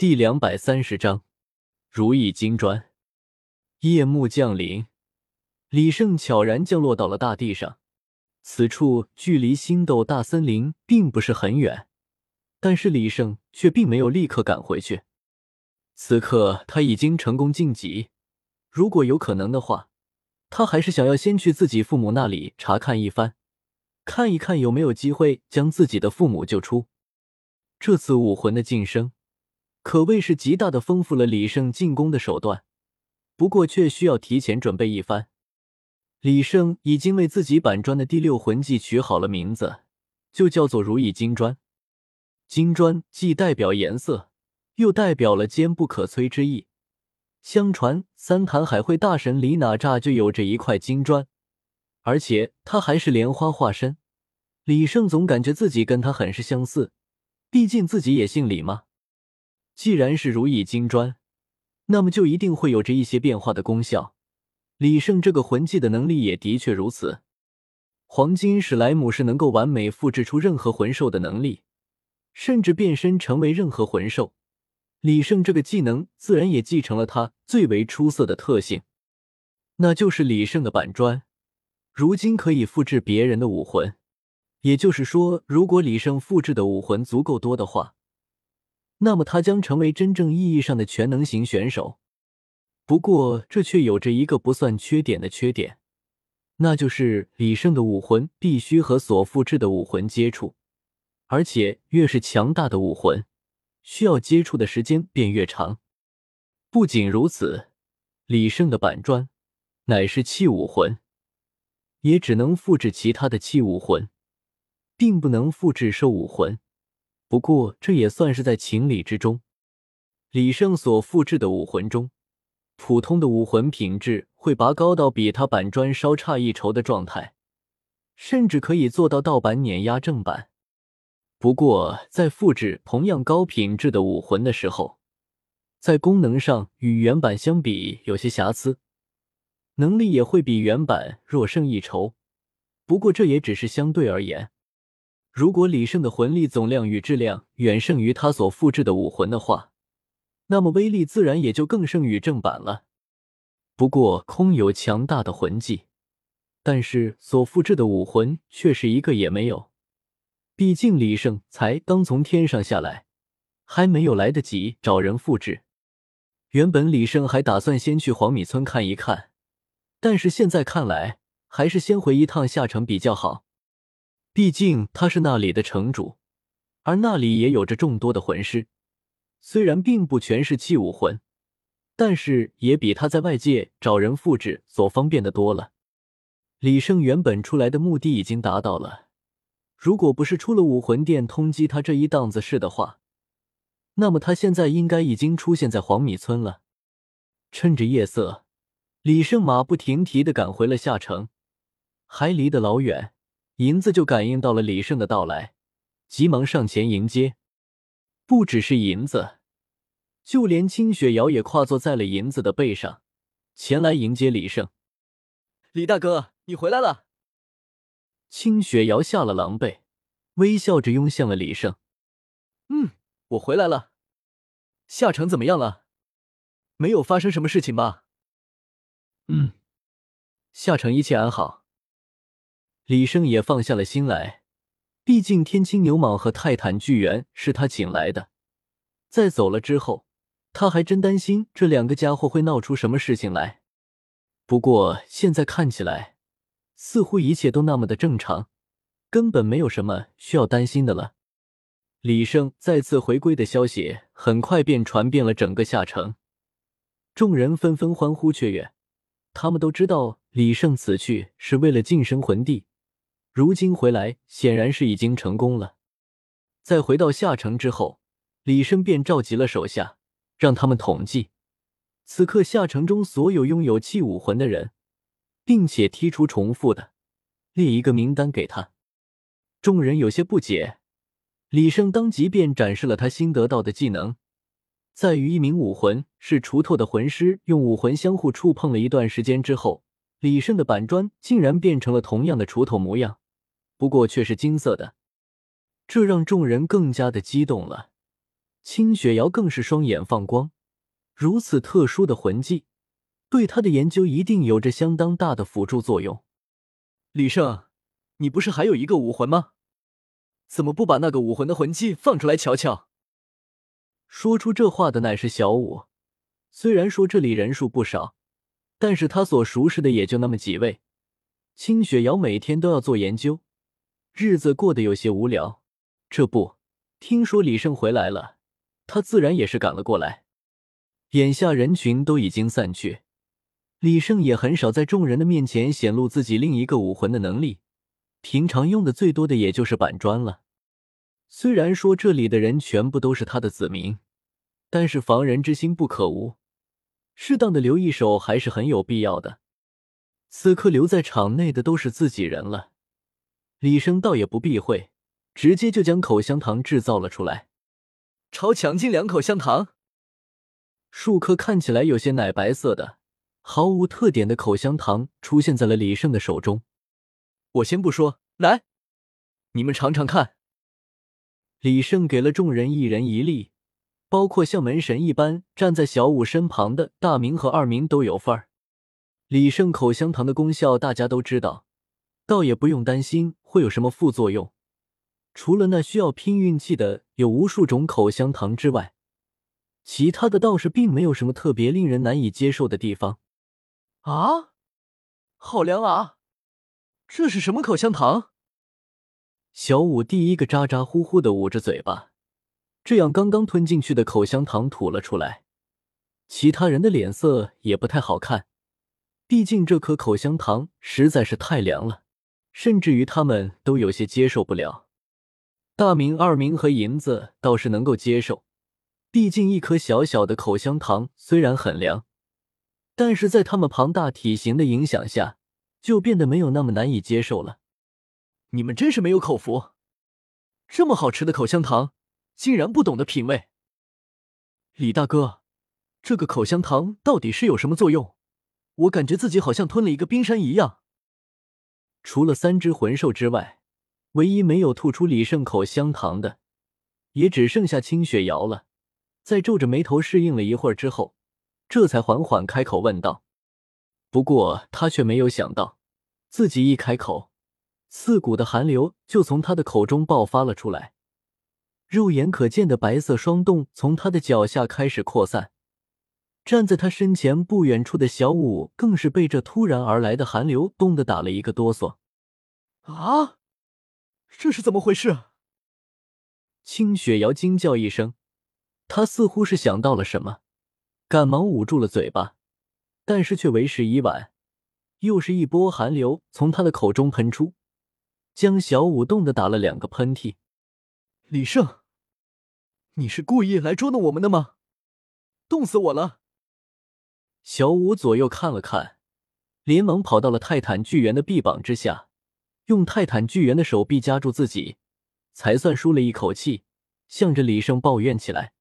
第两百三十章，如意金砖。夜幕降临，李胜悄然降落到了大地上。此处距离星斗大森林并不是很远，但是李胜却并没有立刻赶回去。此刻他已经成功晋级，如果有可能的话，他还是想要先去自己父母那里查看一番，看一看有没有机会将自己的父母救出。这次武魂的晋升。可谓是极大的丰富了李胜进攻的手段，不过却需要提前准备一番。李胜已经为自己板砖的第六魂技取好了名字，就叫做如意金砖。金砖既代表颜色，又代表了坚不可摧之意。相传三坛海会大神李哪吒就有着一块金砖，而且他还是莲花化身。李胜总感觉自己跟他很是相似，毕竟自己也姓李嘛。既然是如意金砖，那么就一定会有着一些变化的功效。李胜这个魂技的能力也的确如此。黄金史莱姆是能够完美复制出任何魂兽的能力，甚至变身成为任何魂兽。李胜这个技能自然也继承了他最为出色的特性，那就是李胜的板砖，如今可以复制别人的武魂。也就是说，如果李胜复制的武魂足够多的话。那么他将成为真正意义上的全能型选手，不过这却有着一个不算缺点的缺点，那就是李胜的武魂必须和所复制的武魂接触，而且越是强大的武魂，需要接触的时间便越长。不仅如此，李胜的板砖乃是器武魂，也只能复制其他的器武魂，并不能复制兽武魂。不过这也算是在情理之中。李胜所复制的武魂中，普通的武魂品质会拔高到比他板砖稍差一筹的状态，甚至可以做到盗版碾压正版。不过在复制同样高品质的武魂的时候，在功能上与原版相比有些瑕疵，能力也会比原版弱胜一筹。不过这也只是相对而言。如果李胜的魂力总量与质量远胜于他所复制的武魂的话，那么威力自然也就更胜于正版了。不过空有强大的魂技，但是所复制的武魂却是一个也没有。毕竟李胜才刚从天上下来，还没有来得及找人复制。原本李胜还打算先去黄米村看一看，但是现在看来，还是先回一趟下城比较好。毕竟他是那里的城主，而那里也有着众多的魂师，虽然并不全是器武魂，但是也比他在外界找人复制所方便的多了。李胜原本出来的目的已经达到了，如果不是出了武魂殿通缉他这一档子事的话，那么他现在应该已经出现在黄米村了。趁着夜色，李胜马不停蹄的赶回了下城，还离得老远。银子就感应到了李胜的到来，急忙上前迎接。不只是银子，就连清雪瑶也跨坐在了银子的背上，前来迎接李胜。李大哥，你回来了！清雪瑶下了狼狈，微笑着拥向了李胜。嗯，我回来了。夏城怎么样了？没有发生什么事情吧？嗯，夏城一切安好。李胜也放下了心来，毕竟天青牛蟒和泰坦巨猿是他请来的，在走了之后，他还真担心这两个家伙会闹出什么事情来。不过现在看起来，似乎一切都那么的正常，根本没有什么需要担心的了。李胜再次回归的消息很快便传遍了整个下城，众人纷纷欢呼雀跃，他们都知道李胜此去是为了晋升魂帝。如今回来，显然是已经成功了。在回到下城之后，李胜便召集了手下，让他们统计此刻下城中所有拥有器武魂的人，并且剔除重复的，列一个名单给他。众人有些不解，李胜当即便展示了他新得到的技能，在与一名武魂是锄头的魂师用武魂相互触碰了一段时间之后，李胜的板砖竟然变成了同样的锄头模样。不过却是金色的，这让众人更加的激动了。清雪瑶更是双眼放光，如此特殊的魂技，对他的研究一定有着相当大的辅助作用。李胜，你不是还有一个武魂吗？怎么不把那个武魂的魂技放出来瞧瞧？说出这话的乃是小舞。虽然说这里人数不少，但是他所熟识的也就那么几位。清雪瑶每天都要做研究，日子过得有些无聊。这不，听说李胜回来了，他自然也是赶了过来。眼下人群都已经散去，李胜也很少在众人的面前显露自己另一个武魂的能力。平常用的最多的也就是板砖了。虽然说这里的人全部都是他的子民，但是防人之心不可无，适当的留一手还是很有必要的。此刻留在场内的都是自己人了，李生倒也不避讳，直接就将口香糖制造了出来。超强劲两口香糖，数颗看起来有些奶白色的、毫无特点的口香糖出现在了李胜的手中。我先不说，来，你们尝尝看。李胜给了众人一人一粒，包括像门神一般站在小五身旁的大明和二明都有份儿。李胜口香糖的功效大家都知道，倒也不用担心会有什么副作用。除了那需要拼运气的有无数种口香糖之外，其他的倒是并没有什么特别令人难以接受的地方。啊，好凉啊！这是什么口香糖？小五第一个咋咋呼呼的捂着嘴巴，这样刚刚吞进去的口香糖吐了出来。其他人的脸色也不太好看，毕竟这颗口香糖实在是太凉了，甚至于他们都有些接受不了。大明、二明和银子倒是能够接受，毕竟一颗小小的口香糖虽然很凉，但是在他们庞大体型的影响下。就变得没有那么难以接受了。你们真是没有口福，这么好吃的口香糖，竟然不懂得品味。李大哥，这个口香糖到底是有什么作用？我感觉自己好像吞了一个冰山一样。除了三只魂兽之外，唯一没有吐出李胜口香糖的，也只剩下清雪瑶了。在皱着眉头适应了一会儿之后，这才缓缓开口问道。不过他却没有想到，自己一开口，刺骨的寒流就从他的口中爆发了出来。肉眼可见的白色霜冻从他的脚下开始扩散。站在他身前不远处的小五更是被这突然而来的寒流冻得打了一个哆嗦。啊，这是怎么回事？清雪瑶惊叫一声，她似乎是想到了什么，赶忙捂住了嘴巴。但是却为时已晚，又是一波寒流从她的口中喷出，将小五冻得打了两个喷嚏。李胜，你是故意来捉弄我们的吗？冻死我了！小舞左右看了看，连忙跑到了泰坦巨猿的臂膀之下，用泰坦巨猿的手臂夹住自己，才算舒了一口气，向着李胜抱怨起来。